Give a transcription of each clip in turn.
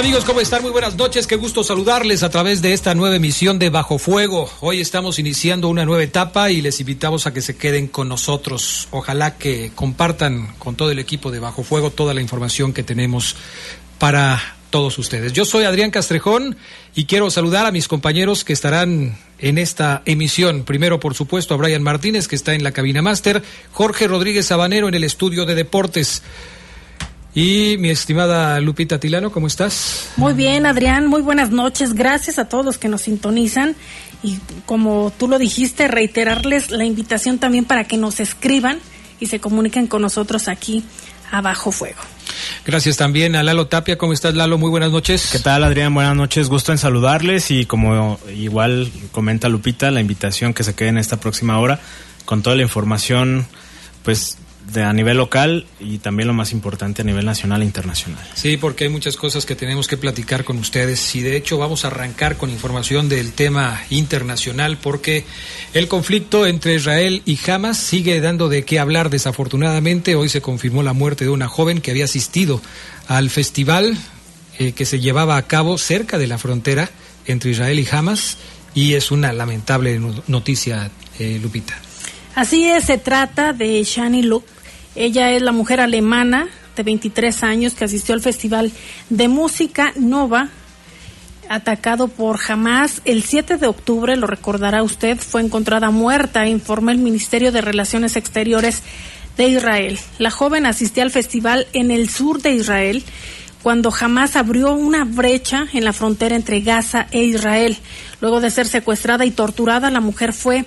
¿Qué tal amigos? ¿Cómo están? Muy buenas noches. Qué gusto saludarles a través de esta nueva emisión de Bajo Fuego. Hoy estamos iniciando una nueva etapa y les invitamos a que se queden con nosotros. Ojalá que compartan con todo el equipo de Bajo Fuego toda la información que tenemos para todos ustedes. Yo soy Adrián Castrejón y quiero saludar a mis compañeros que estarán en esta emisión. Primero, por supuesto, a Brian Martínez, que está en la cabina máster, Jorge Rodríguez Sabanero en el estudio de deportes. Y mi estimada Lupita Tilano, ¿cómo estás? Muy bien, Adrián, muy buenas noches. Gracias a todos los que nos sintonizan. Y como tú lo dijiste, reiterarles la invitación también para que nos escriban y se comuniquen con nosotros aquí a Bajo Fuego. Gracias también a Lalo Tapia. ¿Cómo estás, Lalo? Muy buenas noches. ¿Qué tal, Adrián? Buenas noches. Gusto en saludarles y como igual comenta Lupita, la invitación que se quede en esta próxima hora con toda la información, pues de, a nivel local y también lo más importante a nivel nacional e internacional. Sí, porque hay muchas cosas que tenemos que platicar con ustedes y de hecho vamos a arrancar con información del tema internacional porque el conflicto entre Israel y Hamas sigue dando de qué hablar desafortunadamente. Hoy se confirmó la muerte de una joven que había asistido al festival eh, que se llevaba a cabo cerca de la frontera entre Israel y Hamas y es una lamentable noticia, eh, Lupita. Así es, se trata de Shani Luke. Ella es la mujer alemana de 23 años que asistió al Festival de Música Nova, atacado por Hamas el 7 de octubre, lo recordará usted, fue encontrada muerta, informó el Ministerio de Relaciones Exteriores de Israel. La joven asistía al festival en el sur de Israel cuando Hamas abrió una brecha en la frontera entre Gaza e Israel. Luego de ser secuestrada y torturada, la mujer fue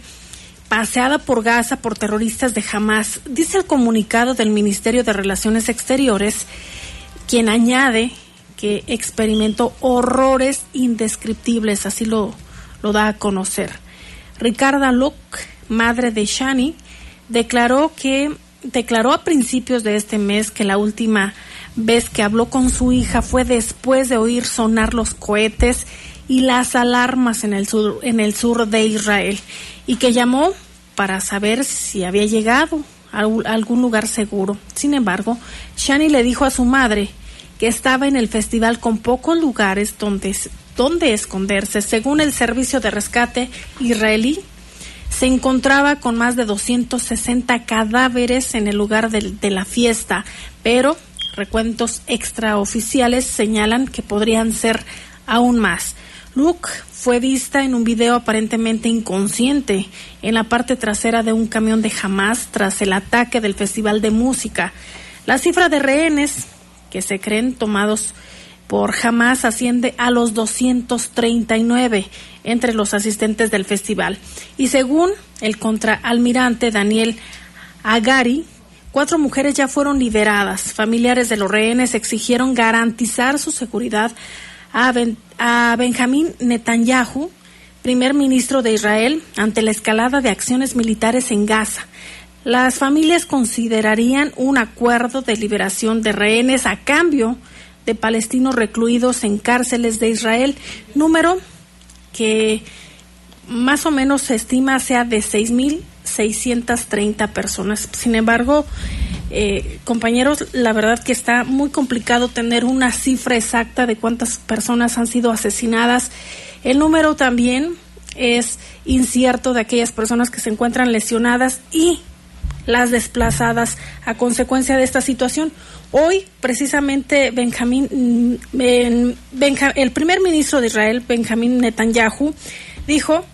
paseada por Gaza por terroristas de Hamas, dice el comunicado del Ministerio de Relaciones Exteriores, quien añade que experimentó horrores indescriptibles, así lo, lo da a conocer. Ricarda Luck, madre de Shani, declaró que declaró a principios de este mes que la última vez que habló con su hija fue después de oír sonar los cohetes y las alarmas en el sur, en el sur de Israel y que llamó para saber si había llegado a algún lugar seguro. Sin embargo, Shani le dijo a su madre que estaba en el festival con pocos lugares donde, donde esconderse. Según el servicio de rescate israelí, se encontraba con más de 260 cadáveres en el lugar de, de la fiesta, pero recuentos extraoficiales señalan que podrían ser aún más. Luke fue vista en un video aparentemente inconsciente en la parte trasera de un camión de Hamas tras el ataque del Festival de Música. La cifra de rehenes que se creen tomados por Hamas asciende a los 239 entre los asistentes del festival. Y según el contraalmirante Daniel Agari, cuatro mujeres ya fueron liberadas. Familiares de los rehenes exigieron garantizar su seguridad a, Benjamín Netanyahu, primer ministro de Israel, ante la escalada de acciones militares en Gaza. Las familias considerarían un acuerdo de liberación de rehenes a cambio de palestinos recluidos en cárceles de Israel, número que más o menos se estima sea de 6.630 personas. Sin embargo, eh, compañeros, la verdad que está muy complicado tener una cifra exacta de cuántas personas han sido asesinadas. El número también es incierto de aquellas personas que se encuentran lesionadas y las desplazadas a consecuencia de esta situación. Hoy, precisamente, Benjamín, mm, el primer ministro de Israel, Benjamín Netanyahu, dijo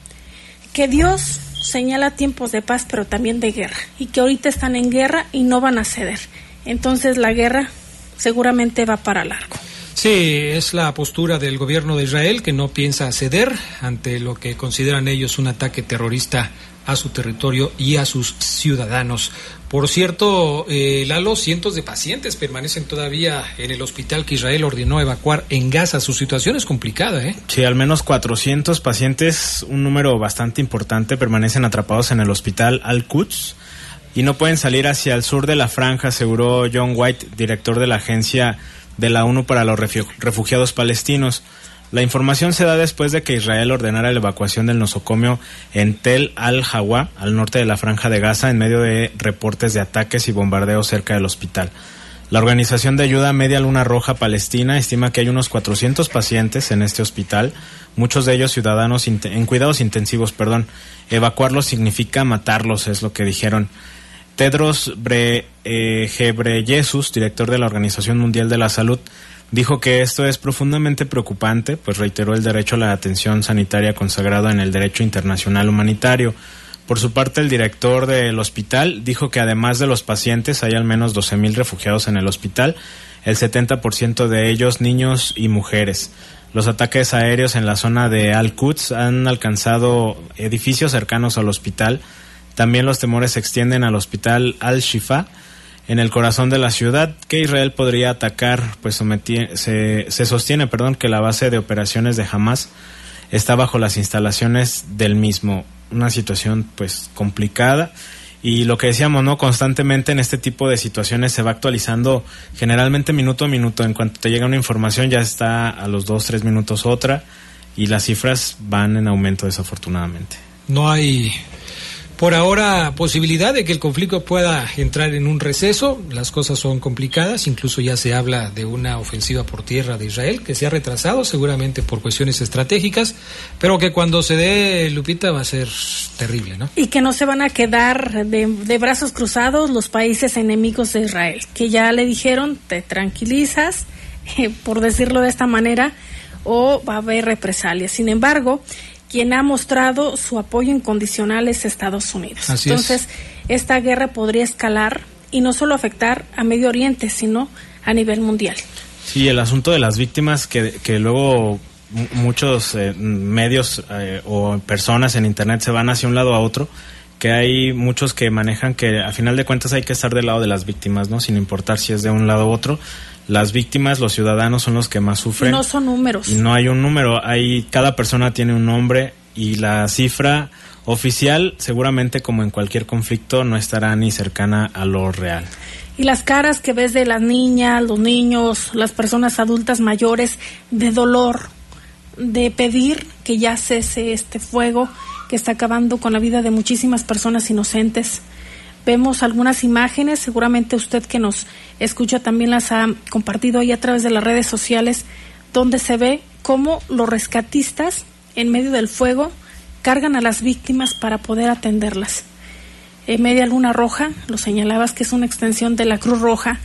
que Dios señala tiempos de paz, pero también de guerra, y que ahorita están en guerra y no van a ceder. Entonces la guerra seguramente va para largo. Sí, es la postura del gobierno de Israel que no piensa ceder ante lo que consideran ellos un ataque terrorista a su territorio y a sus ciudadanos. Por cierto, eh, Lalo, cientos de pacientes permanecen todavía en el hospital que Israel ordenó evacuar en Gaza. Su situación es complicada, ¿eh? Sí, al menos 400 pacientes, un número bastante importante, permanecen atrapados en el hospital Al-Quds y no pueden salir hacia el sur de la franja, aseguró John White, director de la Agencia de la ONU para los Refugiados Palestinos. La información se da después de que Israel ordenara la evacuación del nosocomio en Tel al-Hawa, al norte de la franja de Gaza, en medio de reportes de ataques y bombardeos cerca del hospital. La Organización de Ayuda Media Luna Roja Palestina estima que hay unos 400 pacientes en este hospital, muchos de ellos ciudadanos en cuidados intensivos, perdón. Evacuarlos significa matarlos, es lo que dijeron. Tedros Bre, eh, director de la Organización Mundial de la Salud, dijo que esto es profundamente preocupante, pues reiteró el derecho a la atención sanitaria consagrado en el derecho internacional humanitario. Por su parte, el director del hospital dijo que además de los pacientes hay al menos 12.000 refugiados en el hospital, el 70% de ellos niños y mujeres. Los ataques aéreos en la zona de Al-Quds han alcanzado edificios cercanos al hospital. También los temores se extienden al hospital Al-Shifa, en el corazón de la ciudad, que Israel podría atacar, pues se, se sostiene perdón, que la base de operaciones de Hamas está bajo las instalaciones del mismo una situación pues complicada y lo que decíamos, ¿no? Constantemente en este tipo de situaciones se va actualizando generalmente minuto a minuto. En cuanto te llega una información ya está a los dos, tres minutos otra y las cifras van en aumento desafortunadamente. No hay por ahora, posibilidad de que el conflicto pueda entrar en un receso. Las cosas son complicadas. Incluso ya se habla de una ofensiva por tierra de Israel que se ha retrasado, seguramente por cuestiones estratégicas, pero que cuando se dé, Lupita, va a ser terrible, ¿no? Y que no se van a quedar de, brazos cruzados los países enemigos de Israel, que ya le dijeron, te tranquilizas, por decirlo de esta manera, o va a haber represalias. Sin embargo, quien ha mostrado su apoyo incondicional es Estados Unidos. Entonces, esta guerra podría escalar y no solo afectar a Medio Oriente, sino a nivel mundial. Sí, el asunto de las víctimas que, que luego muchos eh, medios eh, o personas en Internet se van hacia un lado a otro, que hay muchos que manejan que a final de cuentas hay que estar del lado de las víctimas, ¿no? Sin importar si es de un lado u otro las víctimas, los ciudadanos son los que más sufren. No son números. Y no hay un número, hay cada persona tiene un nombre y la cifra oficial seguramente como en cualquier conflicto no estará ni cercana a lo real. Y las caras que ves de las niñas, los niños, las personas adultas mayores de dolor, de pedir que ya cese este fuego que está acabando con la vida de muchísimas personas inocentes vemos algunas imágenes, seguramente usted que nos escucha también las ha compartido ahí a través de las redes sociales, donde se ve cómo los rescatistas en medio del fuego cargan a las víctimas para poder atenderlas. En Media Luna Roja, lo señalabas que es una extensión de la Cruz Roja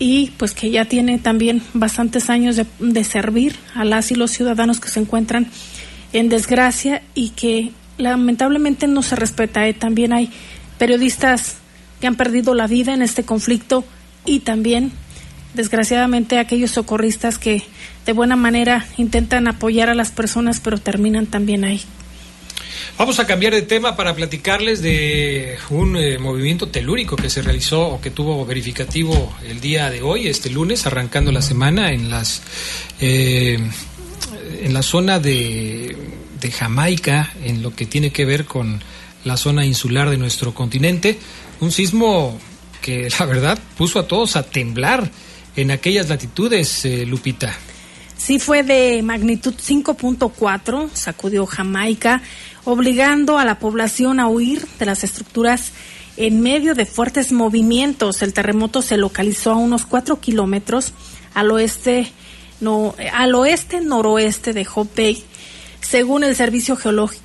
y pues que ya tiene también bastantes años de, de servir a las y los ciudadanos que se encuentran en desgracia y que lamentablemente no se respeta. ¿eh? También hay periodistas que han perdido la vida en este conflicto y también, desgraciadamente, aquellos socorristas que de buena manera intentan apoyar a las personas, pero terminan también ahí. Vamos a cambiar de tema para platicarles de un eh, movimiento telúrico que se realizó o que tuvo verificativo el día de hoy, este lunes, arrancando la semana en las eh, en la zona de, de Jamaica, en lo que tiene que ver con la zona insular de nuestro continente. Un sismo que la verdad puso a todos a temblar en aquellas latitudes, eh, Lupita. Sí, fue de magnitud 5.4, sacudió Jamaica, obligando a la población a huir de las estructuras en medio de fuertes movimientos. El terremoto se localizó a unos 4 kilómetros al oeste, no, al oeste noroeste de Hope Bay según el Servicio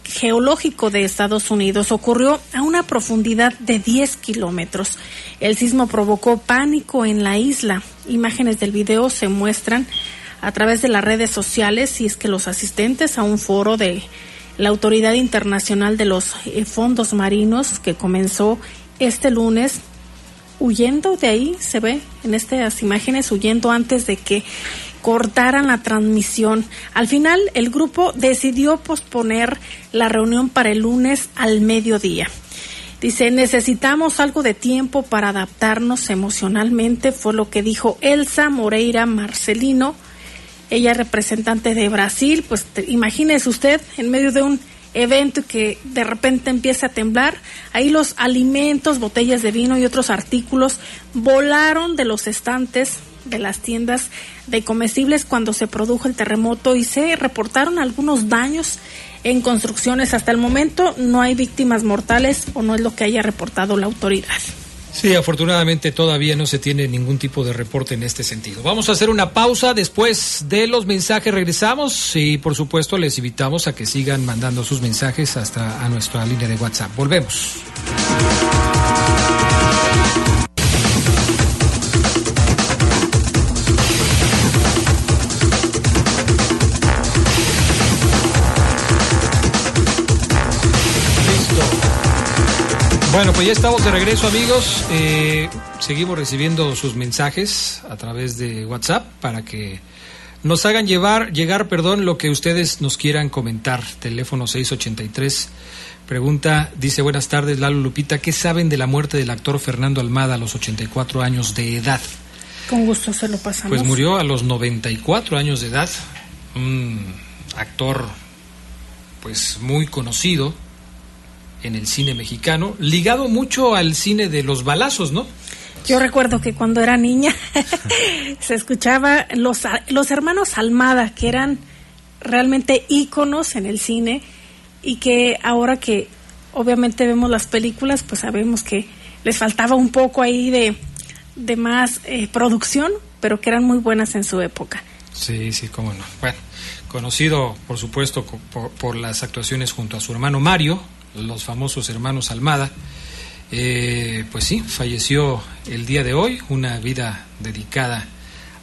Geológico de Estados Unidos, ocurrió a una profundidad de 10 kilómetros. El sismo provocó pánico en la isla. Imágenes del video se muestran a través de las redes sociales y es que los asistentes a un foro de la Autoridad Internacional de los eh, Fondos Marinos que comenzó este lunes huyendo de ahí, se ve en estas imágenes, huyendo antes de que cortaran la transmisión. Al final, el grupo decidió posponer la reunión para el lunes al mediodía. Dice, necesitamos algo de tiempo para adaptarnos emocionalmente, fue lo que dijo Elsa Moreira Marcelino. Ella es representante de Brasil, pues imagínese usted en medio de un evento que de repente empieza a temblar, ahí los alimentos, botellas de vino y otros artículos volaron de los estantes de las tiendas de comestibles cuando se produjo el terremoto y se reportaron algunos daños en construcciones. Hasta el momento no hay víctimas mortales o no es lo que haya reportado la autoridad. Sí, afortunadamente todavía no se tiene ningún tipo de reporte en este sentido. Vamos a hacer una pausa. Después de los mensajes regresamos y por supuesto les invitamos a que sigan mandando sus mensajes hasta a nuestra línea de WhatsApp. Volvemos. Bueno, pues ya estamos de regreso amigos. Eh, seguimos recibiendo sus mensajes a través de WhatsApp para que nos hagan llevar, llegar, perdón, lo que ustedes nos quieran comentar. Teléfono 683. Pregunta, dice buenas tardes Lalo Lupita, ¿qué saben de la muerte del actor Fernando Almada a los 84 años de edad? Con gusto se lo pasamos. Pues murió a los 94 años de edad, un actor pues muy conocido, en el cine mexicano, ligado mucho al cine de los balazos, ¿no? Yo recuerdo que cuando era niña se escuchaba los, los hermanos Almada, que eran realmente íconos en el cine y que ahora que obviamente vemos las películas, pues sabemos que les faltaba un poco ahí de, de más eh, producción, pero que eran muy buenas en su época. Sí, sí, cómo no. Bueno, conocido por supuesto por, por las actuaciones junto a su hermano Mario, los famosos hermanos Almada. Eh, pues sí, falleció el día de hoy, una vida dedicada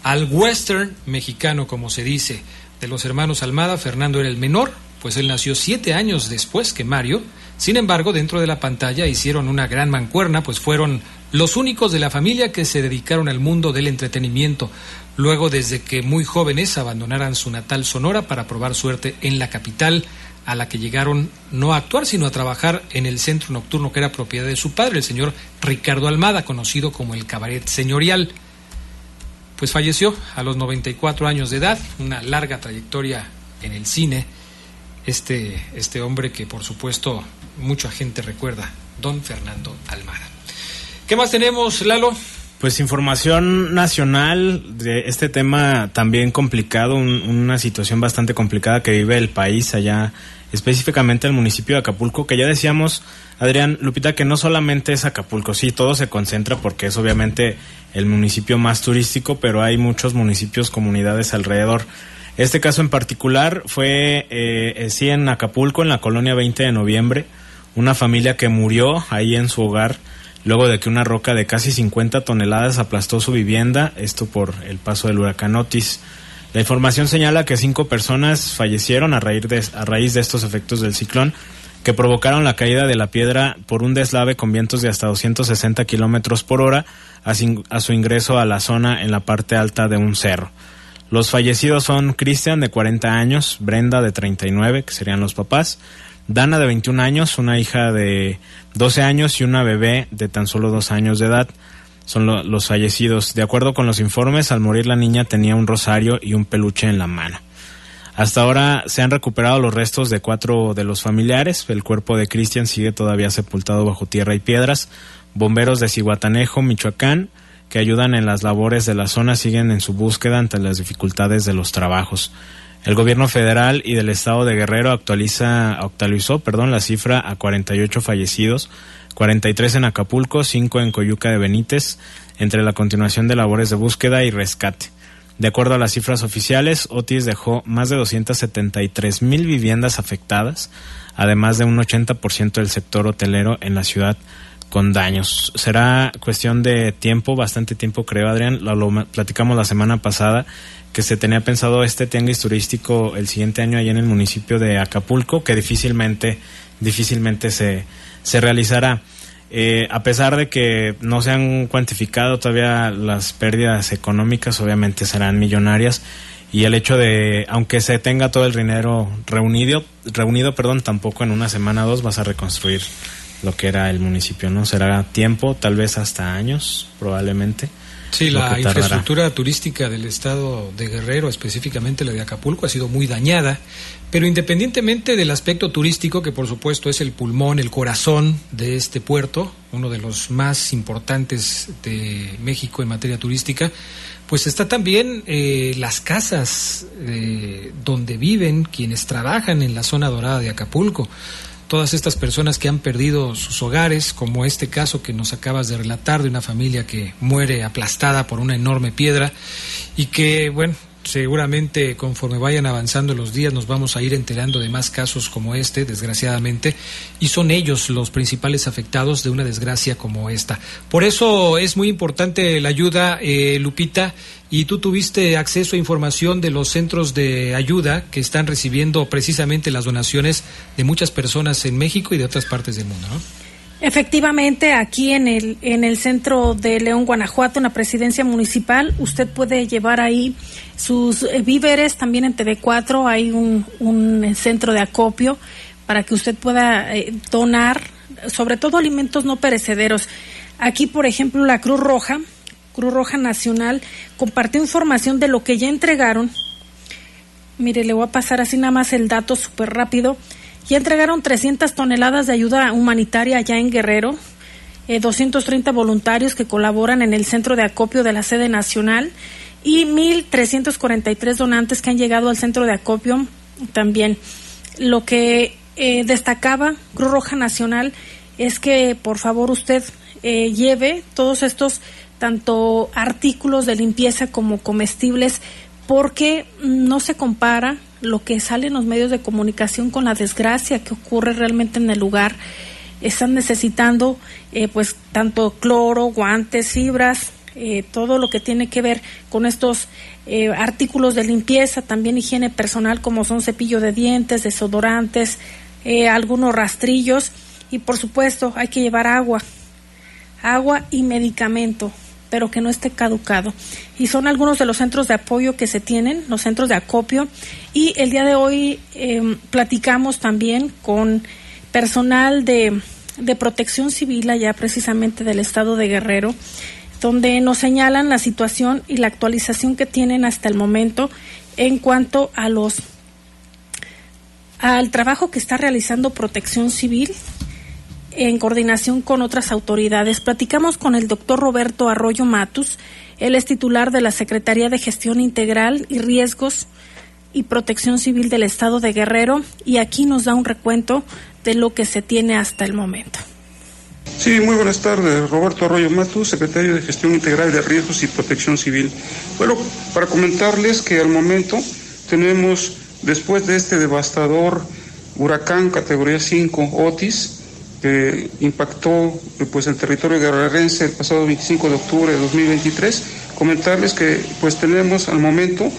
al western mexicano, como se dice, de los hermanos Almada. Fernando era el menor, pues él nació siete años después que Mario. Sin embargo, dentro de la pantalla hicieron una gran mancuerna, pues fueron los únicos de la familia que se dedicaron al mundo del entretenimiento, luego desde que muy jóvenes abandonaran su natal Sonora para probar suerte en la capital a la que llegaron no a actuar, sino a trabajar en el centro nocturno que era propiedad de su padre, el señor Ricardo Almada, conocido como el Cabaret Señorial. Pues falleció a los 94 años de edad, una larga trayectoria en el cine. Este, este hombre que por supuesto mucha gente recuerda, don Fernando Almada. ¿Qué más tenemos, Lalo? Pues información nacional de este tema también complicado, una situación bastante complicada que vive el país allá específicamente el municipio de Acapulco, que ya decíamos, Adrián Lupita, que no solamente es Acapulco, sí, todo se concentra porque es obviamente el municipio más turístico, pero hay muchos municipios, comunidades alrededor. Este caso en particular fue, eh, eh sí, en Acapulco, en la colonia 20 de noviembre, una familia que murió ahí en su hogar luego de que una roca de casi 50 toneladas aplastó su vivienda, esto por el paso del huracán Otis. La información señala que cinco personas fallecieron a raíz, de, estos efectos del ciclón que provocaron la caída de la piedra por un deslave con vientos de hasta 260 kilómetros por hora a, a, su ingreso a la zona en la parte alta de un cerro. Los fallecidos son Cristian, de 40 años, Brenda, de 39, que serían los papás, Dana, de 21 años, una hija de 12 años y una bebé de tan solo dos años de edad son los fallecidos. De acuerdo con los informes, al morir la niña tenía un rosario y un peluche en la mano. Hasta ahora se han recuperado los restos de cuatro de los familiares. El cuerpo de Cristian sigue todavía sepultado bajo tierra y piedras. Bomberos de Cihuatanejo, Michoacán, que ayudan en las labores de la zona, siguen en su búsqueda ante las dificultades de los trabajos. El gobierno federal y del estado de Guerrero actualiza, actualizó perdón, la cifra a 48 fallecidos, 43 en Acapulco, 5 en Coyuca de Benítez, entre la continuación de labores de búsqueda y rescate. De acuerdo a las cifras oficiales, Otis dejó más de 273 mil viviendas afectadas, además de un 80% del sector hotelero en la ciudad con daños. Será cuestión de tiempo, bastante tiempo creo, Adrián. Lo, platicamos la semana pasada que se tenía pensado este tianguis turístico el siguiente año allá en el municipio de Acapulco, que difícilmente, difícilmente se, se realizará. Eh, a pesar de que no se han cuantificado todavía las pérdidas económicas, obviamente serán millonarias y el hecho de, aunque se tenga todo el dinero reunido, reunido, perdón, tampoco en una semana o dos vas a reconstruir lo que era el municipio, ¿no? Será tiempo, tal vez hasta años, probablemente. Sí, la infraestructura turística del estado de Guerrero, específicamente la de Acapulco, ha sido muy dañada, pero independientemente del aspecto turístico, que por supuesto es el pulmón, el corazón de este puerto, uno de los más importantes de México en materia turística, pues está también eh, las casas eh, donde viven quienes trabajan en la zona dorada de Acapulco. Todas estas personas que han perdido sus hogares, como este caso que nos acabas de relatar de una familia que muere aplastada por una enorme piedra y que, bueno, seguramente conforme vayan avanzando los días nos vamos a ir enterando de más casos como este, desgraciadamente, y son ellos los principales afectados de una desgracia como esta. Por eso es muy importante la ayuda, eh, Lupita, y tú tuviste acceso a información de los centros de ayuda que están recibiendo precisamente las donaciones de muchas personas en México y de otras partes del mundo, ¿no? Efectivamente, aquí en el, en el centro de León, Guanajuato, en la presidencia municipal, usted puede llevar ahí sus eh, víveres. También en TV4 hay un, un centro de acopio para que usted pueda eh, donar, sobre todo alimentos no perecederos. Aquí, por ejemplo, la Cruz Roja, Cruz Roja Nacional, compartió información de lo que ya entregaron. Mire, le voy a pasar así nada más el dato súper rápido ya entregaron 300 toneladas de ayuda humanitaria allá en Guerrero, 230 eh, voluntarios que colaboran en el centro de acopio de la sede nacional y 1.343 donantes que han llegado al centro de acopio también. Lo que eh, destacaba Cruz Roja Nacional es que por favor usted eh, lleve todos estos tanto artículos de limpieza como comestibles porque no se compara lo que sale en los medios de comunicación con la desgracia que ocurre realmente en el lugar. Están necesitando eh, pues tanto cloro, guantes, fibras, eh, todo lo que tiene que ver con estos eh, artículos de limpieza, también higiene personal como son cepillo de dientes, desodorantes, algunos rastrillos y por supuesto hay que llevar agua, agua y medicamento pero que no esté caducado. Y son algunos de los centros de apoyo que se tienen, los centros de acopio. Y el día de hoy em, platicamos también con personal de, de protección civil allá precisamente del estado de Guerrero, donde nos señalan la situación y la actualización que tienen hasta el momento en cuanto a los al trabajo que está realizando Protección Civil en coordinación con otras autoridades. Platicamos con el doctor Roberto Arroyo Matus. Él es titular de la Secretaría de Gestión Integral y Riesgos y Protección Civil del Estado de Guerrero y aquí nos da un recuento de lo que se tiene hasta el momento. Sí, muy buenas tardes. Roberto Arroyo Matus, secretario de Gestión Integral de Riesgos y Protección Civil. Bueno, para comentarles que al momento tenemos, después de este devastador huracán categoría 5 Otis, que impactó pues el territorio guerrerense el pasado 25 de octubre de 2023. Comentarles que pues tenemos al momento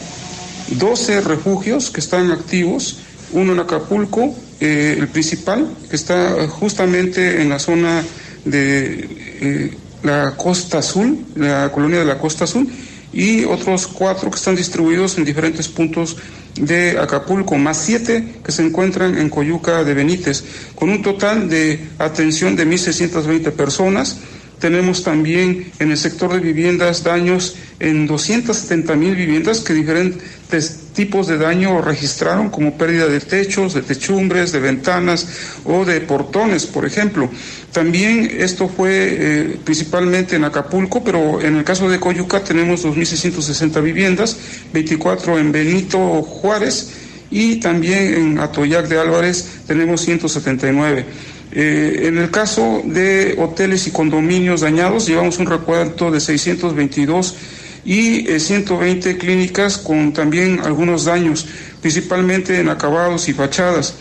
12 refugios que están activos, uno en Acapulco, eh, el principal, que está justamente en la zona de eh, la Costa Azul, la colonia de la Costa Azul, y otros cuatro que están distribuidos en diferentes puntos de Acapulco, más siete que se encuentran en Coyuca de Benítez, con un total de atención de 1.620 personas. Tenemos también en el sector de viviendas daños en 270 mil viviendas que diferentes tipos de daño registraron, como pérdida de techos, de techumbres, de ventanas o de portones, por ejemplo. También esto fue eh, principalmente en Acapulco, pero en el caso de Coyuca tenemos 2.660 viviendas, 24 en Benito Juárez y también en Atoyac de Álvarez tenemos 179. Eh, en el caso de hoteles y condominios dañados, llevamos un recuento de 622 y 120 eh, clínicas con también algunos daños, principalmente en acabados y fachadas.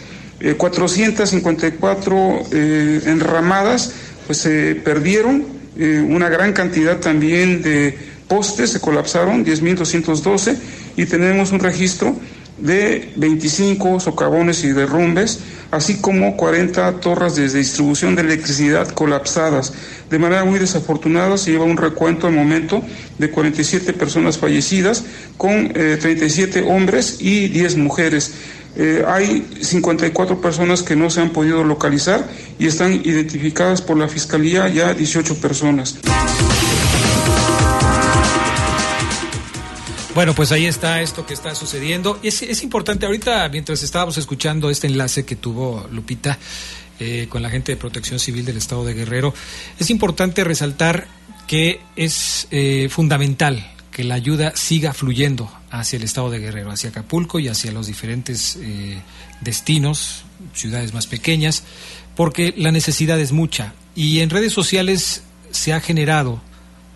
454 eh, eh, enramadas pues se perdieron, una gran cantidad también de postes se colapsaron, 10.212, y tenemos un registro de 25 socavones y derrumbes, así como 40 torres de distribución de electricidad colapsadas. De manera muy desafortunada se lleva un recuento al momento de 47 personas fallecidas, con 37 eh, hombres y 10 mujeres. Eh, hay 54 personas que no se han podido localizar y están identificadas por la Fiscalía ya 18 personas. Bueno, pues ahí está esto que está sucediendo. Es, es importante, ahorita mientras estábamos escuchando este enlace que tuvo Lupita eh, con la gente de Protección Civil del Estado de Guerrero, es importante resaltar que es eh, fundamental que la ayuda siga fluyendo hacia el estado de Guerrero, hacia Acapulco y hacia los diferentes eh, destinos, ciudades más pequeñas, porque la necesidad es mucha. Y en redes sociales se ha generado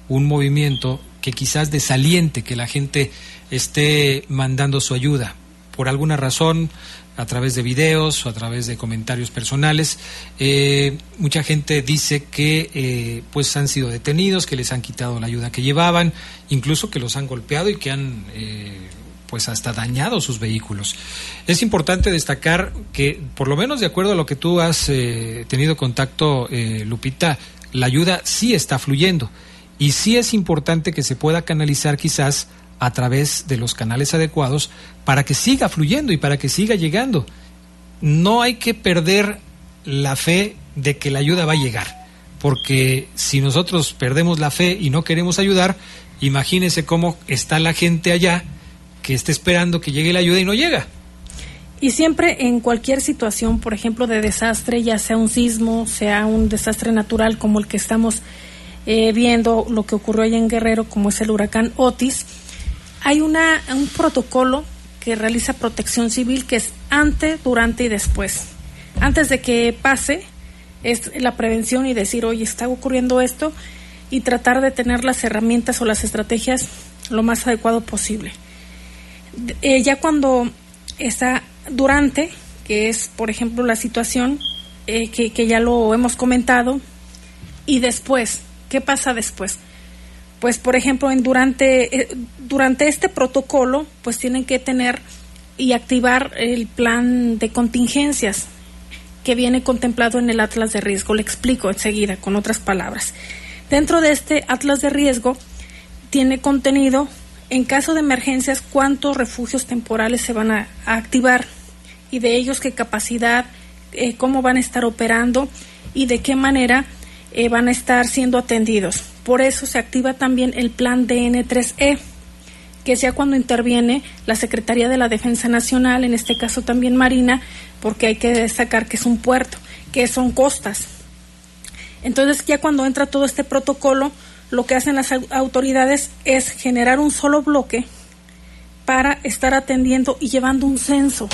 un movimiento que quizás desaliente que la gente esté mandando su ayuda. Por alguna razón, a través de videos o a través de comentarios personales. Eh, mucha gente dice que eh, pues han sido detenidos, que les han quitado la ayuda que llevaban, incluso que los han golpeado y que han eh, pues hasta dañado sus vehículos. Es importante destacar que, por lo menos de acuerdo a lo que tú has tenido contacto, Lupita, la ayuda sí está fluyendo y sí es importante que se pueda canalizar quizás a través de los canales adecuados para que siga fluyendo y para que siga llegando. No hay que perder la fe de que la ayuda va a llegar, porque si nosotros perdemos la fe y no queremos ayudar, imagínese cómo está la gente allá que está esperando que llegue la ayuda y no llega. Y siempre en cualquier situación, por ejemplo, de desastre, ya sea un sismo, sea un desastre natural como el que estamos eh, viendo, lo que ocurrió allá en Guerrero, como es el huracán Otis, hay una, un protocolo que realiza protección civil que es antes, durante y después. Antes de que pase, es la prevención y decir, oye, está ocurriendo esto y tratar de tener las herramientas o las estrategias lo más adecuado posible. Eh, ya cuando está durante, que es, por ejemplo, la situación eh, que, que ya lo hemos comentado, y después, ¿qué pasa después? pues por ejemplo en durante eh, durante este protocolo pues tienen que tener y activar el plan de contingencias que viene contemplado en el atlas de riesgo le explico enseguida con otras palabras dentro de este atlas de riesgo tiene contenido en caso de emergencias cuántos refugios temporales se van a, activar y de ellos qué capacidad eh, cómo van a estar operando y de qué manera eh, van a estar siendo atendidos por eso se activa también el plan DN3E, que sea cuando interviene la Secretaría de la Defensa Nacional, en este caso también Marina, porque hay que destacar que es un puerto, que son costas. Entonces ya cuando entra todo este protocolo, lo que hacen las autoridades es generar un solo bloque para estar atendiendo y llevando un censo.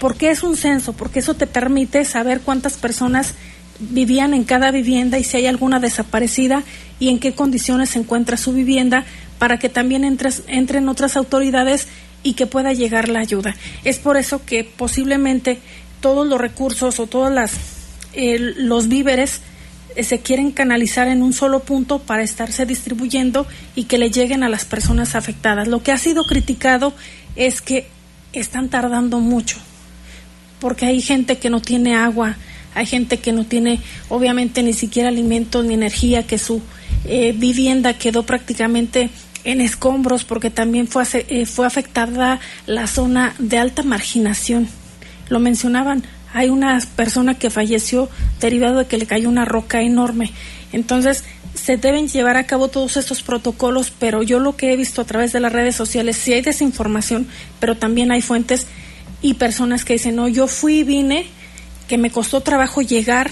¿Por qué es un censo? Porque eso te permite saber cuántas personas vivían en cada vivienda y si hay alguna desaparecida y en qué condiciones se encuentra su vivienda para que también entren otras autoridades y que pueda llegar la ayuda. Es por eso que posiblemente todos los recursos o todos las, los víveres eh, se quieren canalizar en un solo punto para estarse distribuyendo y que le lleguen a las personas afectadas. Lo que ha sido criticado es que están tardando mucho, porque hay gente que no tiene agua, hay gente que no tiene obviamente ni siquiera alimentos ni energía, que su eh, vivienda quedó prácticamente en escombros porque también fue, eh, fue afectada la zona de alta marginación. Lo mencionaban, hay una persona que falleció derivado de que le cayó una roca enorme. Entonces, se deben llevar a cabo todos estos protocolos, pero yo lo que he visto a través de las redes sociales, sí hay desinformación, pero también hay fuentes y personas que dicen, no, yo fui, vine que me costó trabajo llegar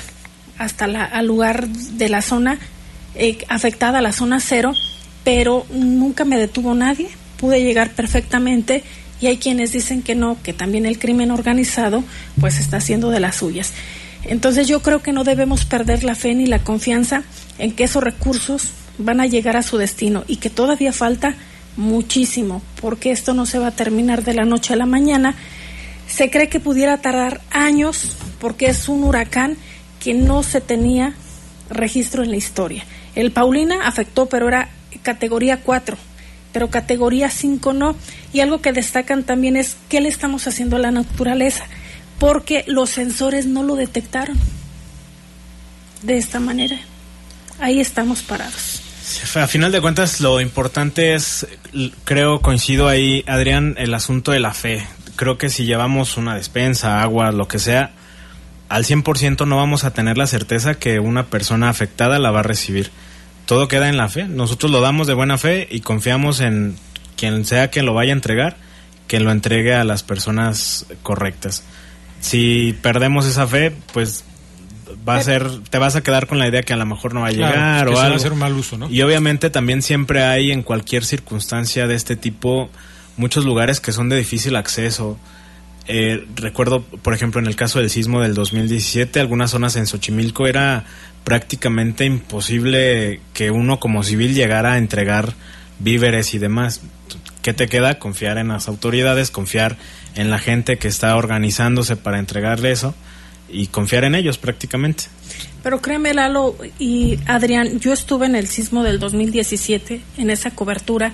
hasta la, al lugar de la zona eh, afectada, la zona cero, pero nunca me detuvo nadie, pude llegar perfectamente y hay quienes dicen que no, que también el crimen organizado pues está haciendo de las suyas. Entonces yo creo que no debemos perder la fe ni la confianza en que esos recursos van a llegar a su destino y que todavía falta muchísimo, porque esto no se va a terminar de la noche a la mañana se cree que pudiera tardar años porque es un huracán que no se tenía registro en la historia. El Paulina afectó, pero era categoría 4, pero categoría 5 no. Y algo que destacan también es qué le estamos haciendo a la naturaleza, porque los sensores no lo detectaron de esta manera. Ahí estamos parados. A final de cuentas, lo importante es, creo, coincido ahí, Adrián, el asunto de la fe creo que si llevamos una despensa, agua, lo que sea, al 100% no vamos a tener la certeza que una persona afectada la va a recibir. Todo queda en la fe. Nosotros lo damos de buena fe y confiamos en quien sea que lo vaya a entregar, que lo entregue a las personas correctas. Si perdemos esa fe, pues va a ser, te vas a quedar con la idea que a lo mejor no va a llegar o algo. Va a ser un mal uso, ¿no? Y obviamente también siempre hay en cualquier circunstancia de este tipo muchos lugares que son de difícil acceso. Eh, recuerdo, por ejemplo, en el caso del sismo del 2017, algunas zonas en Xochimilco era prácticamente imposible que uno como civil llegara a entregar víveres y demás. ¿Qué te queda? Confiar en las autoridades, confiar en la gente que está organizándose para entregarle eso y confiar en ellos prácticamente. Pero créeme, Lalo y Adrián, yo estuve en el sismo del 2017, en esa cobertura,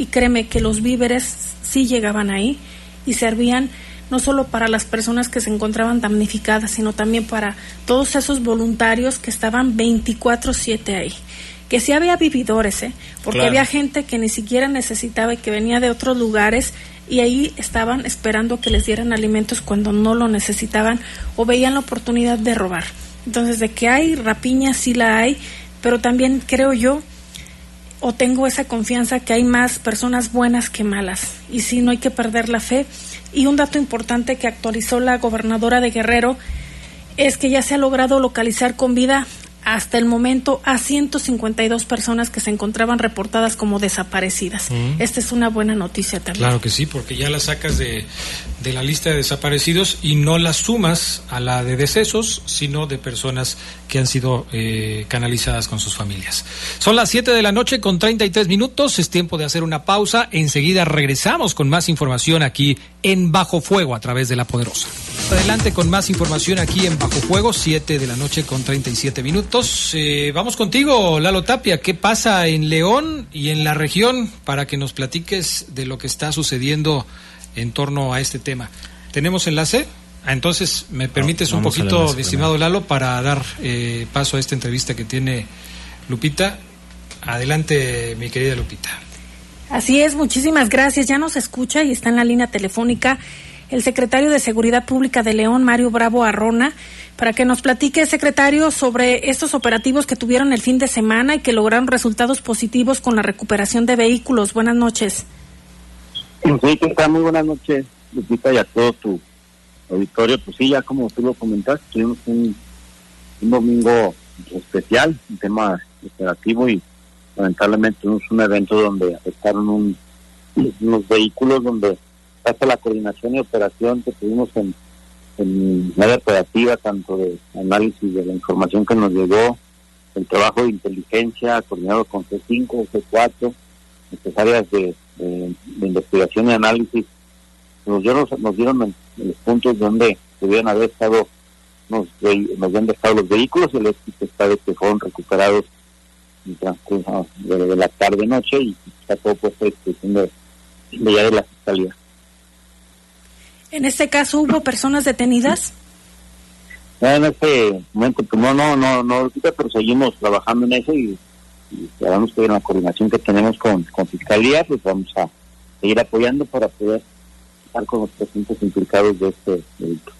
y créeme que los víveres sí llegaban ahí y servían no solo para las personas que se encontraban damnificadas, sino también para todos esos voluntarios que estaban 24/7 ahí. Que sí había vividores, ¿eh? porque había gente que ni siquiera necesitaba y que venía de otros lugares y ahí estaban esperando que les dieran alimentos cuando no lo necesitaban o veían la oportunidad de robar. Entonces, de que hay rapiña, sí la hay, pero también creo yo o tengo esa confianza que hay más personas buenas que malas y sí no hay que perder la fe. Y un dato importante que actualizó la gobernadora de Guerrero es que ya se ha logrado localizar con vida hasta el momento a 152 personas que se encontraban reportadas como desaparecidas. Mm. Esta es una buena noticia también. Claro que sí, porque ya la sacas de, de, la lista de desaparecidos y no las sumas a la de decesos, sino de personas que han sido eh, canalizadas con sus familias. Son las 7 de la noche con 33 minutos, es tiempo de hacer una pausa. Enseguida regresamos con más información aquí en Bajo Fuego a través de La Poderosa. Adelante con más información aquí en Bajo Fuego, 7 de la noche con 37 minutos. Eh, vamos contigo, Lalo Tapia. ¿Qué pasa en León y en la región para que nos platiques de lo que está sucediendo en torno a este tema? ¿Tenemos enlace? Ah, entonces, ¿me permites un poquito, estimado Lalo, para dar eh, paso a esta entrevista que tiene Lupita? Adelante, mi querida Lupita. Así es, muchísimas gracias. Ya nos escucha y está en la línea telefónica el secretario de Seguridad Pública de León, Mario Bravo Arrona, para que nos platique, secretario, sobre estos operativos que tuvieron el fin de semana y que lograron resultados positivos con la recuperación de vehículos. Buenas noches. Sí, muy buenas noches, Lupita, y a todo tu auditorio. Pues sí, ya como tú lo comentaste, tuvimos un, un domingo especial, un tema operativo y lamentablemente tuvimos un evento donde afectaron un, unos vehículos donde hasta la coordinación y operación que tuvimos en, en área operativa, tanto de análisis de la información que nos llegó, el trabajo de inteligencia coordinado con C5, C4, estas áreas de, investigación y análisis, nos dieron, nos dieron los puntos donde debían haber estado, nos, nos habían dejado los vehículos, el éxito está de que fueron recuperados en transcurso de, la tarde-noche y está todo puesto a disposición de, de ya de la fiscalía. En este caso, ¿hubo personas detenidas? En este momento, pues, no, no, no, no, pero seguimos trabajando en eso y, sabemos que en la coordinación que tenemos con, con Fiscalía, pues vamos a seguir apoyando para poder estar con los presuntos implicados de este delito.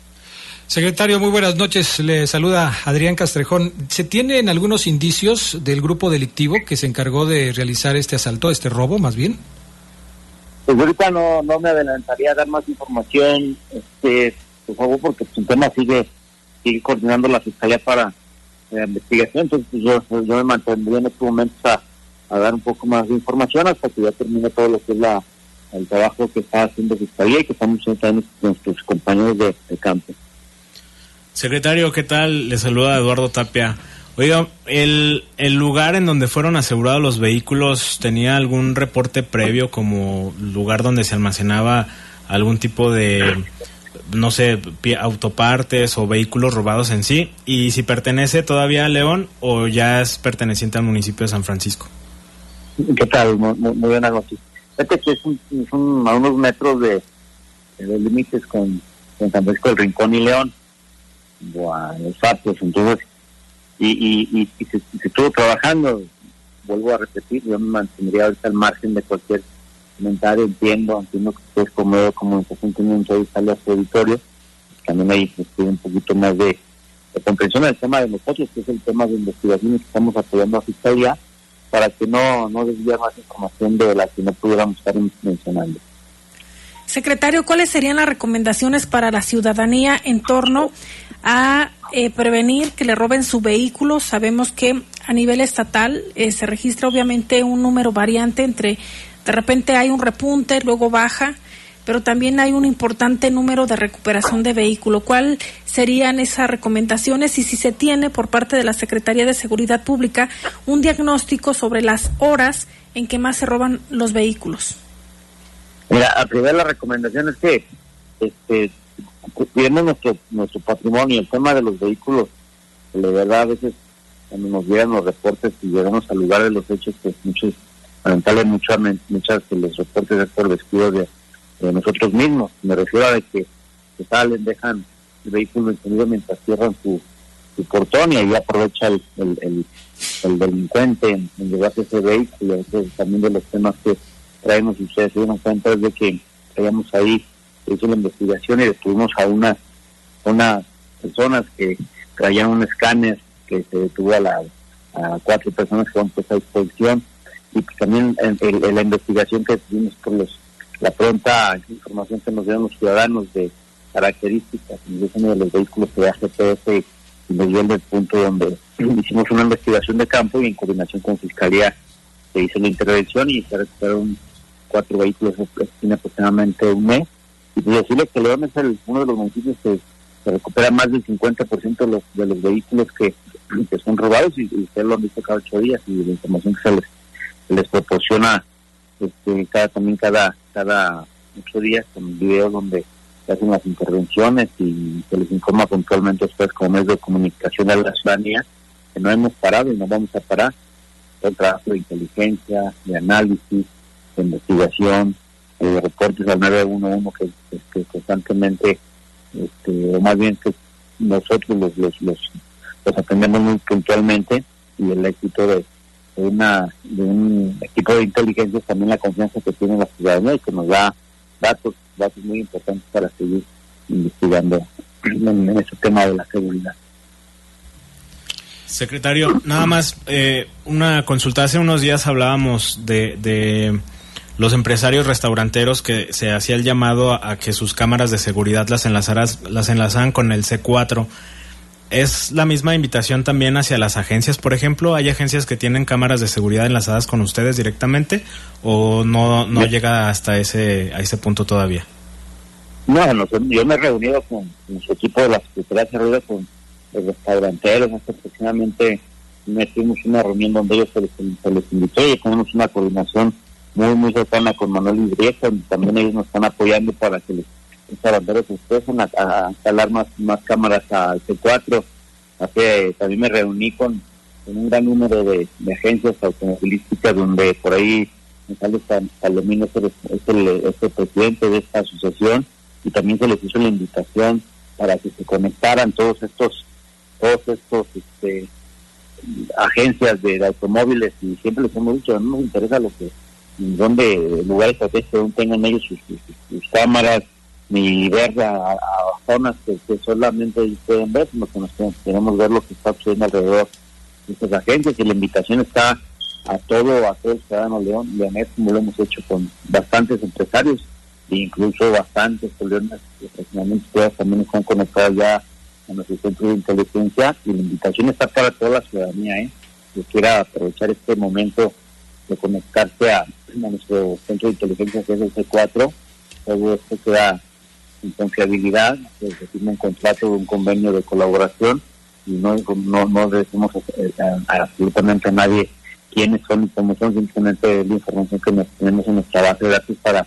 Secretario, muy buenas noches. Le saluda Adrián Castrejón. ¿Se tienen algunos indicios del grupo delictivo que se encargó de realizar este asalto, este robo más bien? Pues ahorita no, no me adelantaría a dar más información, este, por favor, porque su tema sigue, sigue coordinando la Fiscalía para la investigación, entonces pues, yo, yo me mantendría en estos momentos a, dar un poco más de información hasta que ya termine todo lo que es la el trabajo que está haciendo Fiscalía y que estamos haciendo nuestros compañeros de campo. Secretario, ¿qué tal? Le saluda Eduardo Tapia. Oiga, el, el lugar en donde fueron asegurados los vehículos tenía algún reporte previo como lugar donde se almacenaba algún tipo de, no sé, autopartes o vehículos robados en sí. Y si pertenece todavía a León o ya es perteneciente al municipio de San Francisco. ¿Qué tal? Muy, muy buenas noches. Fíjate que es, a unos metros de, los límites con, San Francisco del Rincón y León, o a los entonces y, y, y, se, estuvo trabajando. Vuelvo a repetir, yo me mantendría ahorita al margen de cualquier comentario, entiendo, entiendo que ustedes como comunicación tienen sale a su auditorio, también hay pues, un poquito más de, comprensión del tema de nosotros, que es el tema de investigación que estamos apoyando a Fiscalía, para que no, no desvíe más información de la que no pudiéramos estar mencionando. Secretario, ¿cuáles serían las recomendaciones para la ciudadanía en torno a eh, prevenir que le roben su vehículo. Sabemos que a nivel estatal eh, se registra obviamente un número variante entre, de repente hay un repunte, luego baja, pero también hay un importante número de recuperación de vehículo. ¿Cuáles serían esas recomendaciones y si se tiene por parte de la Secretaría de Seguridad Pública un diagnóstico sobre las horas en que más se roban los vehículos? Mira, a primera la recomendación es que este, cuidemos nuestro, nuestro patrimonio. El tema de los vehículos, de verdad, a veces cuando nos llegan los reportes y llegamos al lugar de los hechos, pues muchos, lamentablemente, muchas de los reportes es por descuido de, nosotros mismos. Me refiero a de que, salen, dejan el vehículo encendido mientras cierran su, su portón y ahí aprovecha el, el, el, delincuente en, en, llevarse ese vehículo. Entonces, también de los temas que traemos ustedes se dieron cuenta es de que hayamos ahí hizo la investigación y detuvimos a una unas personas que traían un escáner que se detuvo a, la, a cuatro personas que van puestas a disposición. Y también en, la investigación que tuvimos por los la pronta información que nos dieron los ciudadanos de características de los vehículos que GPS y nos dio del punto donde hicimos una investigación de campo y en coordinación con Fiscalía se hizo la intervención y se recuperaron cuatro vehículos en aproximadamente un mes y decirles que León es el, uno de los municipios que se recupera más del 50% de los, de los vehículos que, que son robados y, ustedes lo han visto cada ocho días y la información que se les, les proporciona este, cada también cada cada ocho días con videos donde se hacen las intervenciones y se les informa puntualmente después como medio de comunicación a la ciudadanía que no hemos parado y no vamos a parar. El trabajo de inteligencia, de análisis, de investigación, de reportes al 911 que, que constantemente, este, o más bien que nosotros los, los, los, atendemos muy puntualmente y el éxito de, una de un equipo de inteligencia también la confianza que tiene la ciudadanía y que nos da datos, datos muy importantes para seguir investigando en, ese tema de la seguridad. Secretario, nada más eh, una consulta. Hace unos días hablábamos de, de los empresarios restauranteros que se hacía el llamado a, que sus cámaras de seguridad las enlazaras, las enlazaran con el C4. ¿Es la misma invitación también hacia las agencias, por ejemplo? ¿Hay agencias que tienen cámaras de seguridad enlazadas con ustedes directamente o no, no llega hasta ese, a ese punto todavía? No, yo me he reunido con, su equipo de la Secretaría de Seguridad, con los restauranteros, hace aproximadamente tuvimos una reunión donde ellos se les, se les invitó y tenemos una coordinación muy, muy cercana con Manuel Ibrieza, también ellos nos están apoyando para que los banderos expresen a, instalar más, más cámaras al C4. Hace, también me reuní con, un gran número de, agencias automovilísticas donde por ahí González Palomino es, el, es, el, es el presidente de esta asociación y también se les hizo la invitación para que se conectaran todos estos todos estos este, agencias de, automóviles y siempre les hemos dicho, no nos interesa lo que donde lugares que tengan ellos sus, cámaras, ni ver a, zonas que, solamente ellos pueden ver, sino que nos queremos ver lo que está sucediendo alrededor de estas agencias y la invitación está a todo, a todo el ciudadano León, Leonés, como lo hemos hecho con bastantes empresarios e incluso bastantes leones que también están conectados ya a nuestro centro de inteligencia y la invitación está para toda la ciudadanía, ¿eh? que quiera aprovechar este momento de conectarse a, nuestro centro de inteligencia que es el C4. Todo esto queda en confiabilidad, se firma un contrato de un convenio de colaboración y no, no, no decimos absolutamente a nadie quiénes son y cómo son, simplemente la información que tenemos en nuestra base de datos para,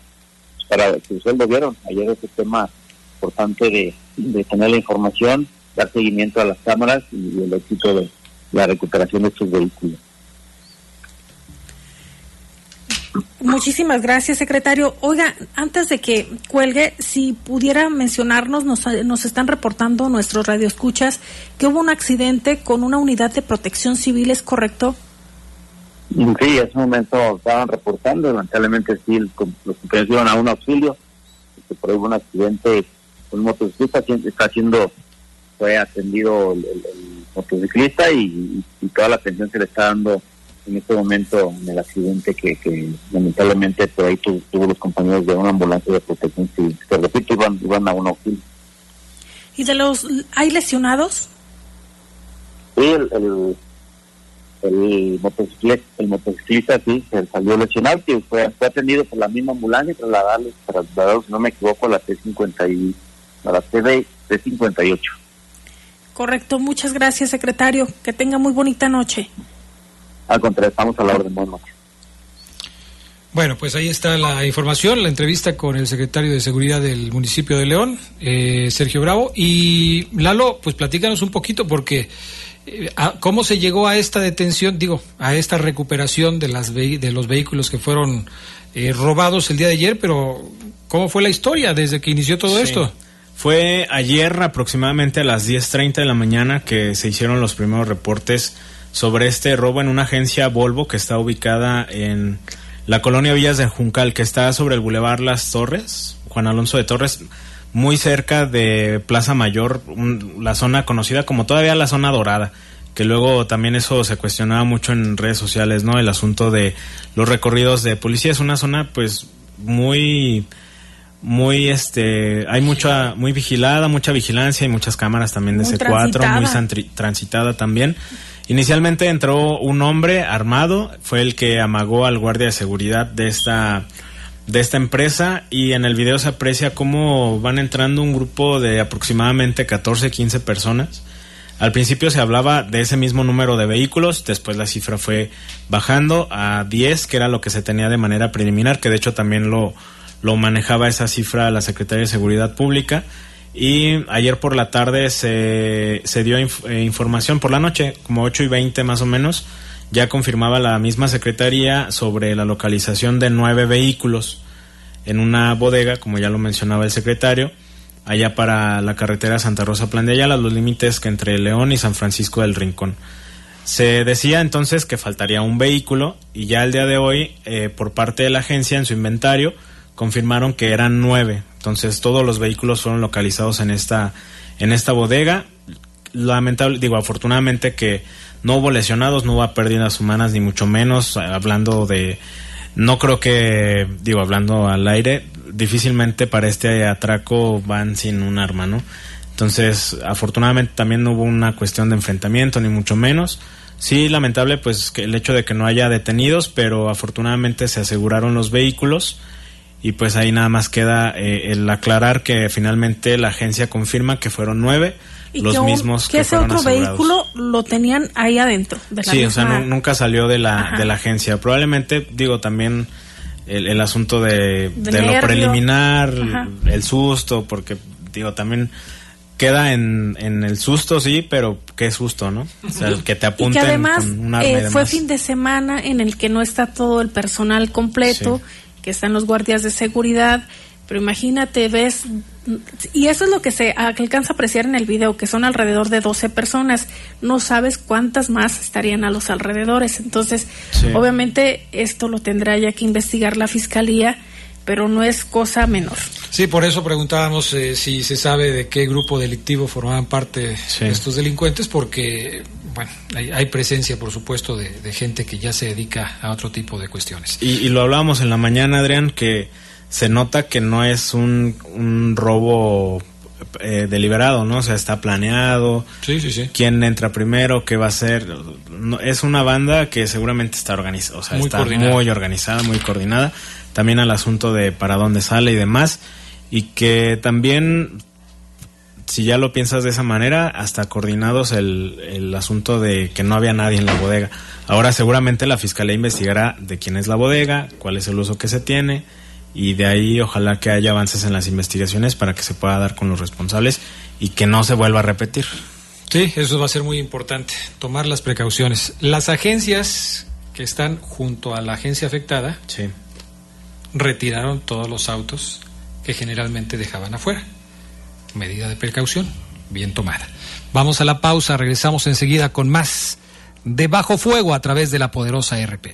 para que ustedes lo vieron. Ayer ese tema importante de, de tener la información, dar seguimiento a las cámaras y el éxito de la recuperación de estos vehículos. Muchísimas gracias, secretario. Oiga, antes de que cuelgue, si pudiera mencionarnos, nos, nos están reportando nuestros radioescuchas que hubo un accidente con una unidad de protección civil, ¿es correcto? Sí, en ese momento estaban reportando, lamentablemente sí, los compañeros iban a un auxilio, este, por ahí hubo un accidente, un motociclista está haciendo, fue atendido el, motociclista y, y toda la atención se le está dando en este momento en el accidente que, que lamentablemente por ahí tuvo los compañeros de una ambulancia de protección civil. Te repito, iban, iban a un auxilio. ¿Y de los, hay lesionados? el, el, el, motociclista, el motociclista sí se salió lesionado, que fue, fue atendido por la misma ambulancia y trasladado, trasladado, si no me equivoco, a la T50 y, a la T58. Correcto, muchas gracias, secretario. Que tenga muy bonita noche. Al contrario, estamos a la orden. Buenas noches. Bueno, pues ahí está la información, la entrevista con el secretario de Seguridad del municipio de León, eh, Sergio Bravo. Y Lalo, pues platícanos un poquito porque eh, cómo se llegó a esta detención, digo, a esta recuperación de, las de los vehículos que fueron eh, robados el día de ayer, pero ¿cómo fue la historia desde que inició todo esto? Fue ayer aproximadamente a las 10.30 de la mañana que se hicieron los primeros reportes sobre este robo en una agencia Volvo que está ubicada en la colonia Villas de Juncal, que está sobre el Boulevard Las Torres, Juan Alonso de Torres, muy cerca de Plaza Mayor, la zona conocida como todavía la zona dorada, que luego también eso se cuestionaba mucho en redes sociales, ¿no? El asunto de los recorridos de policía es una zona pues muy muy este hay mucha muy vigilada mucha vigilancia y muchas cámaras también de C4 muy transitada también Inicialmente entró un hombre armado, fue el que amagó al guardia de seguridad de esta de esta empresa y en el video se aprecia cómo van entrando un grupo de aproximadamente 14, 15 personas. Al principio se hablaba de ese mismo número de vehículos, después la cifra fue bajando a 10, que era lo que se tenía de manera preliminar, que de hecho también lo, lo manejaba esa cifra la Secretaría de Seguridad Pública. Y ayer por la tarde se, se dio eh, información, por la noche, como 8 y 20 más o menos, ya confirmaba la misma Secretaría sobre la localización de nueve vehículos en una bodega, como ya lo mencionaba el secretario, allá para la carretera Santa Rosa Plan de Ayala, los límites que entre León y San Francisco del Rincón. Se decía entonces que faltaría un vehículo y ya el día de hoy, eh, por parte de la agencia en su inventario, confirmaron que eran nueve. Entonces todos los vehículos fueron localizados en esta, en esta bodega. Lamentable, digo, afortunadamente que no hubo lesionados, no hubo pérdidas humanas, ni mucho menos. Hablando de, no creo que, digo, hablando al aire, difícilmente para este atraco van sin un arma, ¿no? Entonces, afortunadamente también no hubo una cuestión de enfrentamiento, ni mucho menos. Sí, lamentable, pues que el hecho de que no haya detenidos, pero afortunadamente se aseguraron los vehículos y pues ahí nada más queda eh, el aclarar que finalmente la agencia confirma que fueron nueve los mismos que, ese otro vehículo lo tenían ahí adentro de la sí o sea nunca salió de la de la agencia. Probablemente digo también el, asunto de, de, lo preliminar el susto porque digo también queda en, en el susto sí pero qué susto no o sea el que te apunten y que además eh, fue fin de semana en el que no está todo el personal completo que están los guardias de seguridad, pero imagínate, ves, y eso es lo que se alcanza a apreciar en el video, que son alrededor de 12 personas, no sabes cuántas más estarían a los alrededores, entonces obviamente esto lo tendrá ya que investigar la fiscalía, pero no es cosa menor. Sí, por eso preguntábamos eh, si se sabe de qué grupo delictivo formaban parte estos delincuentes, porque bueno, hay, presencia, por supuesto, de, gente que ya se dedica a otro tipo de cuestiones. Y, lo hablábamos en la mañana, Adrián, que se nota que no es un, un robo eh, deliberado, ¿no? O sea, está planeado. Sí, sí, sí. ¿Quién entra primero? ¿Qué va a hacer? es una banda que seguramente está organizada, o sea, está muy organizada, muy coordinada. También al asunto de para dónde sale y demás. Y que también si ya lo piensas de esa manera, hasta coordinados el, el, asunto de que no había nadie en la bodega. Ahora seguramente la fiscalía investigará de quién es la bodega, cuál es el uso que se tiene y de ahí ojalá que haya avances en las investigaciones para que se pueda dar con los responsables y que no se vuelva a repetir. Sí, eso va a ser muy importante, tomar las precauciones. Las agencias que están junto a la agencia afectada sí. retiraron todos los autos que generalmente dejaban afuera medida de precaución bien tomada. Vamos a la pausa, regresamos enseguida con más de Bajo Fuego a través de la poderosa RPL.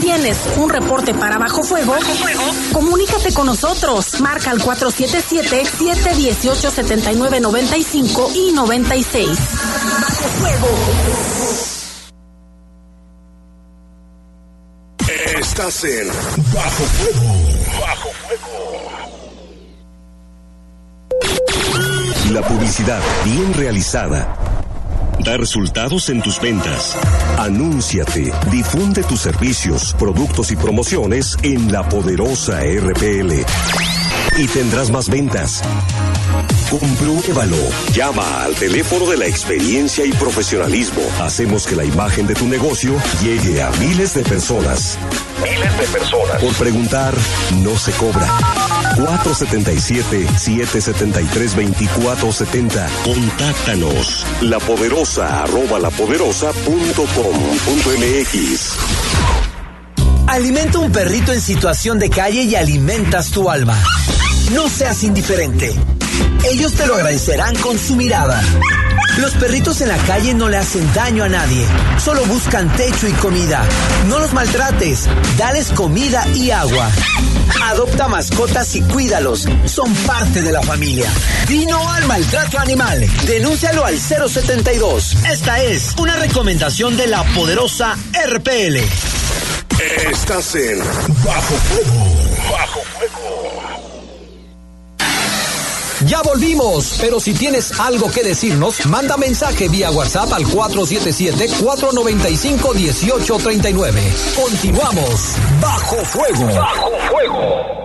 ¿Tienes un reporte para Bajo Fuego? Bajo Fuego. Comunícate con nosotros. Marca al 477-718-7995 y 96. Bajo Fuego. Estás en Bajo Fuego. Bajo Fuego. La publicidad bien realizada da resultados en tus ventas. Anúnciate, difunde tus servicios, productos y promociones en la poderosa RPL. Y tendrás más ventas. Compruébalo. Llama al teléfono de la experiencia y profesionalismo. Hacemos que la imagen de tu negocio llegue a miles de personas. Miles de personas. Por preguntar, no se cobra. 477-773-2470. Contáctanos. La poderosa arroba lapoderosa.com.mx. Alimenta un perrito en situación de calle y alimentas tu alma. No seas indiferente. Ellos te lo agradecerán con su mirada. Los perritos en la calle no le hacen daño a nadie, solo buscan techo y comida. No los maltrates, dales comida y agua. Adopta mascotas y cuídalos, son parte de la familia. Dino al maltrato animal, denúncialo al 072. Esta es una recomendación de la poderosa RPL. Estás en Bajo Fuego. Bajo Fuego. Ya volvimos, pero si tienes algo que decirnos, manda mensaje vía WhatsApp al 477-495-1839. Continuamos. Bajo fuego. Bajo fuego.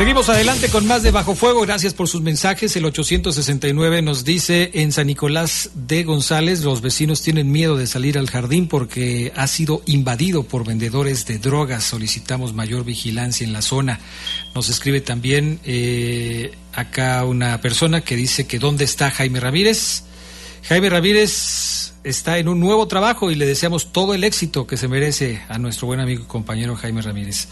Seguimos adelante con más de Bajo Fuego. Gracias por sus mensajes. El 869 nos dice en San Nicolás de González, los vecinos tienen miedo de salir al jardín porque ha sido invadido por vendedores de drogas. Solicitamos mayor vigilancia en la zona. Nos escribe también eh, acá una persona que dice que dónde está Jaime Ramírez. Jaime Ramírez está en un nuevo trabajo y le deseamos todo el éxito que se merece a nuestro buen amigo y compañero Jaime Ramírez.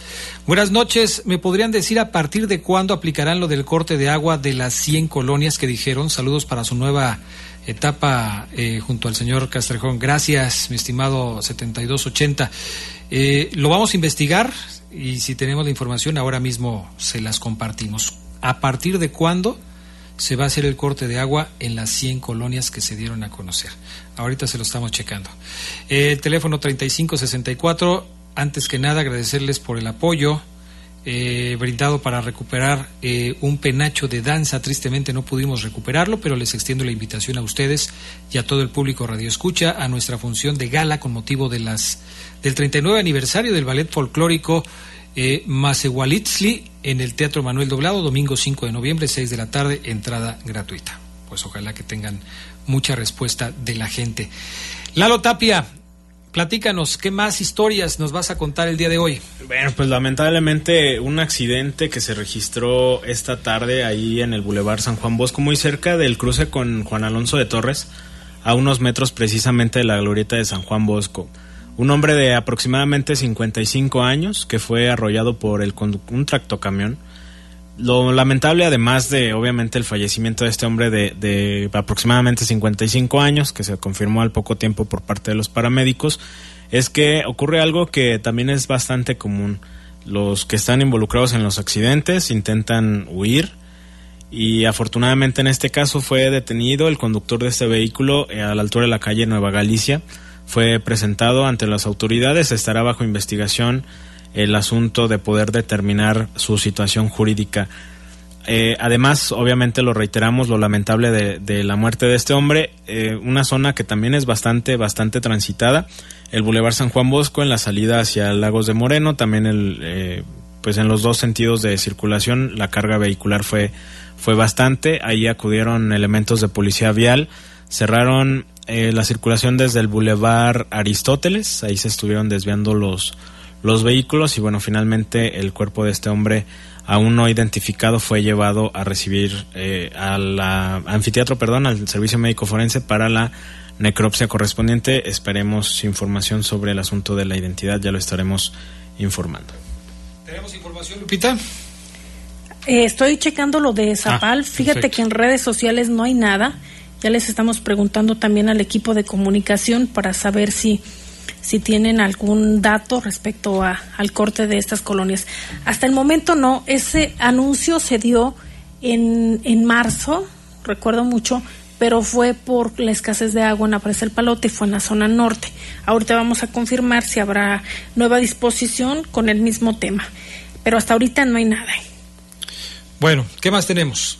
Buenas noches, ¿me podrían decir a partir de cuándo aplicarán lo del corte de agua de las 100 colonias que dijeron? Saludos para su nueva etapa eh, junto al señor Castrejón. Gracias, mi estimado 7280. Eh, lo vamos a investigar y si tenemos la información ahora mismo se las compartimos. ¿A partir de cuándo? Se va a hacer el corte de agua en las 100 colonias que se dieron a conocer. Ahorita se lo estamos checando. Eh, teléfono 3564, antes que nada agradecerles por el apoyo. Eh, brindado para recuperar eh, un penacho de danza. Tristemente no pudimos recuperarlo, pero les extiendo la invitación a ustedes y a todo el público Radio Escucha a nuestra función de gala con motivo de las del 39 aniversario del ballet folclórico eh, en el Teatro Manuel Doblado, domingo 5 de noviembre, 6 de la tarde, entrada gratuita. Pues ojalá que tengan mucha respuesta de la gente. Lalo Tapia, platícanos, ¿qué más historias nos vas a contar el día de hoy? Bueno, pues lamentablemente un accidente que se registró esta tarde ahí en el Boulevard San Juan Bosco, muy cerca del cruce con Juan Alonso de Torres, a unos metros precisamente de la glorieta de San Juan Bosco un hombre de aproximadamente 55 años que fue arrollado por el un tractocamión. Lo lamentable, además de obviamente el fallecimiento de este hombre de, de, aproximadamente 55 años, que se confirmó al poco tiempo por parte de los paramédicos, es que ocurre algo que también es bastante común. Los que están involucrados en los accidentes intentan huir y afortunadamente en este caso fue detenido el conductor de este vehículo eh, a la altura de la calle Nueva Galicia fue presentado ante las autoridades. Estará bajo investigación el asunto de poder determinar su situación jurídica. Eh, además, obviamente lo reiteramos, lo lamentable de, la muerte de este hombre, eh, una zona que también es bastante, bastante transitada, el Boulevard San Juan Bosco en la salida hacia Lagos de Moreno, también el, eh, pues en los dos sentidos de circulación la carga vehicular fue, fue bastante, ahí acudieron elementos de policía vial, cerraron eh, la circulación desde el Boulevard Aristóteles, ahí se estuvieron desviando los, los vehículos y bueno, finalmente el cuerpo de este hombre aún no identificado fue llevado a recibir eh, al anfiteatro, perdón, al servicio médico forense para la necropsia correspondiente. Esperemos información sobre el asunto de la identidad, ya lo estaremos informando. ¿Tenemos información, Lupita? Eh, estoy checando lo de Zapal. Ah, Fíjate que en redes sociales no hay nada. Ya les estamos preguntando también al equipo de comunicación para saber si, si tienen algún dato respecto a, al corte de estas colonias. Hasta el momento no. Ese anuncio se dio en, en marzo, recuerdo mucho, pero fue por la escasez de agua en la presa del Palote fue en la zona norte. Ahorita vamos a confirmar si habrá nueva disposición con el mismo tema, pero hasta ahorita no hay nada. Bueno, ¿qué más tenemos?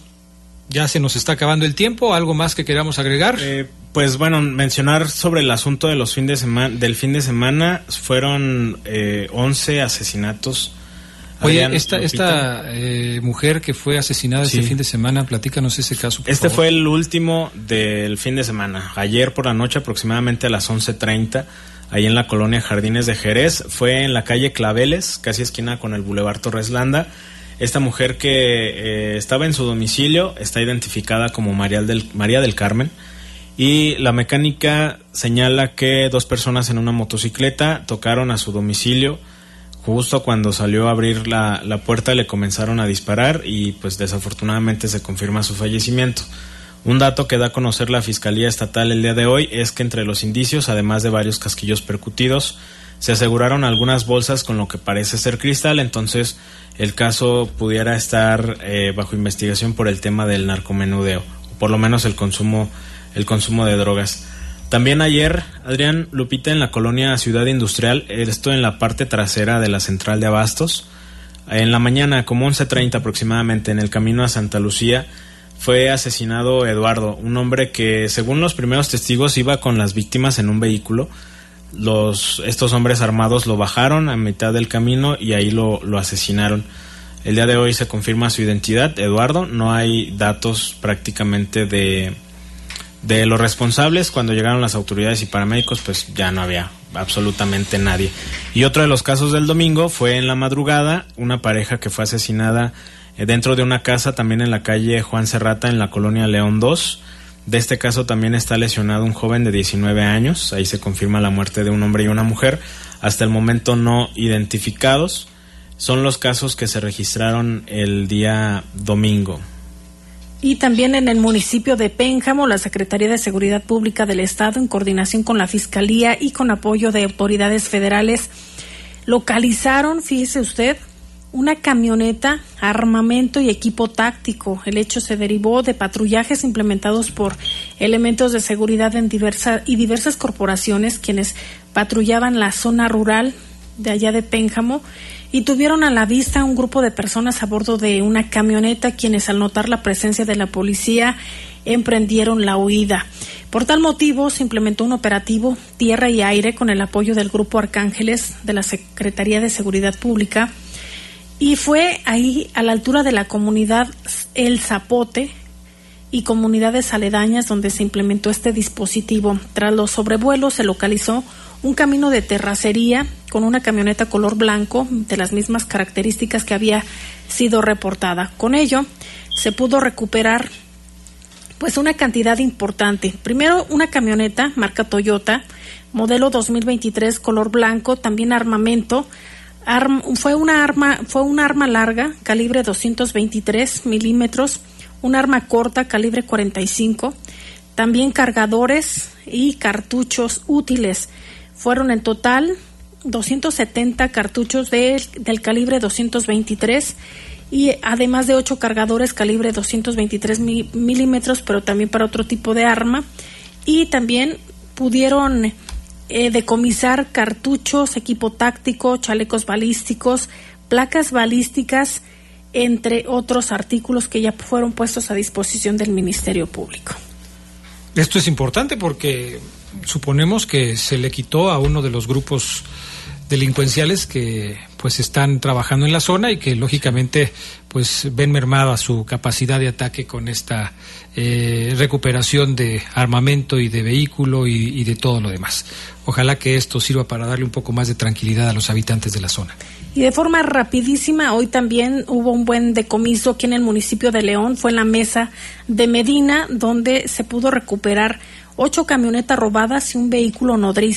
Ya se nos está acabando el tiempo, ¿algo más que queramos agregar? Eh, pues bueno, mencionar sobre el asunto de los fin de semana, del fin de semana, fueron eh, 11 asesinatos. Oye, Adrián, esta, esta eh, mujer que fue asesinada Sí. este fin de semana, platícanos ese caso. por Este favor. fue el último del fin de semana. Ayer por la noche, aproximadamente a las 11.30, ahí en la colonia Jardines de Jerez. Fue en la calle Claveles, casi esquina con el Boulevard Torres Landa. Esta mujer que eh, estaba en su domicilio está identificada como María del, María del Carmen. Y la mecánica señala que dos personas en una motocicleta tocaron a su domicilio. Justo cuando salió a abrir la, la puerta le comenzaron a disparar y pues desafortunadamente se confirma su fallecimiento. Un dato que da a conocer la Fiscalía Estatal el día de hoy es que entre los indicios, además de varios casquillos percutidos, se aseguraron algunas bolsas con lo que parece ser cristal, entonces el caso pudiera estar eh, bajo investigación por el tema del narcomenudeo, o por lo menos el consumo, el consumo de drogas. También ayer, Adrián Lupita, en la colonia Ciudad Industrial, esto en la parte trasera de la central de Abastos, en la mañana, como 11.30 aproximadamente, en el camino a Santa Lucía, fue asesinado Eduardo, un hombre que, según los primeros testigos, iba con las víctimas en un vehículo. Los, estos hombres armados lo bajaron a mitad del camino y ahí lo, lo asesinaron. El día de hoy se confirma su identidad, Eduardo. No hay datos prácticamente de, de los responsables. Cuando llegaron las autoridades y paramédicos, pues ya no había absolutamente nadie. Y otro de los casos del domingo fue en la madrugada, una pareja que fue asesinada eh, dentro de una casa también en la calle Juan Serrata en la colonia León 2. De este caso también está lesionado un joven de 19 años. Ahí se confirma la muerte de un hombre y una mujer, hasta el momento no identificados. Son los casos que se registraron el día domingo. Y también en el municipio de Pénjamo, la Secretaría de Seguridad Pública del Estado, en coordinación con la Fiscalía y con apoyo de autoridades federales, localizaron, fíjese usted, una camioneta, armamento y equipo táctico. El hecho se derivó de patrullajes implementados por elementos de seguridad en diversa, y diversas corporaciones quienes patrullaban la zona rural de allá de Pénjamo y tuvieron a la vista un grupo de personas a bordo de una camioneta quienes al notar la presencia de la policía emprendieron la huida. Por tal motivo se implementó un operativo tierra y aire con el apoyo del Grupo Arcángeles de la Secretaría de Seguridad Pública y fue ahí a la altura de la comunidad El Zapote y comunidades aledañas donde se implementó este dispositivo. Tras los sobrevuelos se localizó un camino de terracería con una camioneta color blanco de las mismas características que había sido reportada. Con ello se pudo recuperar pues una cantidad importante. Primero una camioneta marca Toyota, modelo 2023 color blanco, también armamento. Fue una arma fue un arma larga calibre 223 milímetros, un arma corta calibre 45, también cargadores y cartuchos útiles. Fueron en total 270 cartuchos de, del calibre 223 y además de ocho cargadores calibre 223 milímetros, pero también para otro tipo de arma. Y también pudieron eh, decomisar cartuchos, equipo táctico, chalecos balísticos, placas balísticas, entre otros artículos que ya fueron puestos a disposición del Ministerio Público. Esto es importante porque suponemos que se le quitó a uno de los grupos delincuenciales que pues están trabajando en la zona y que lógicamente pues ven mermada su capacidad de ataque con esta eh, recuperación de armamento y de vehículo y, y, de todo lo demás. Ojalá que esto sirva para darle un poco más de tranquilidad a los habitantes de la zona. Y de forma rapidísima, hoy también hubo un buen decomiso aquí en el municipio de León, fue en la mesa de Medina, donde se pudo recuperar ocho camionetas robadas y un vehículo nodriza.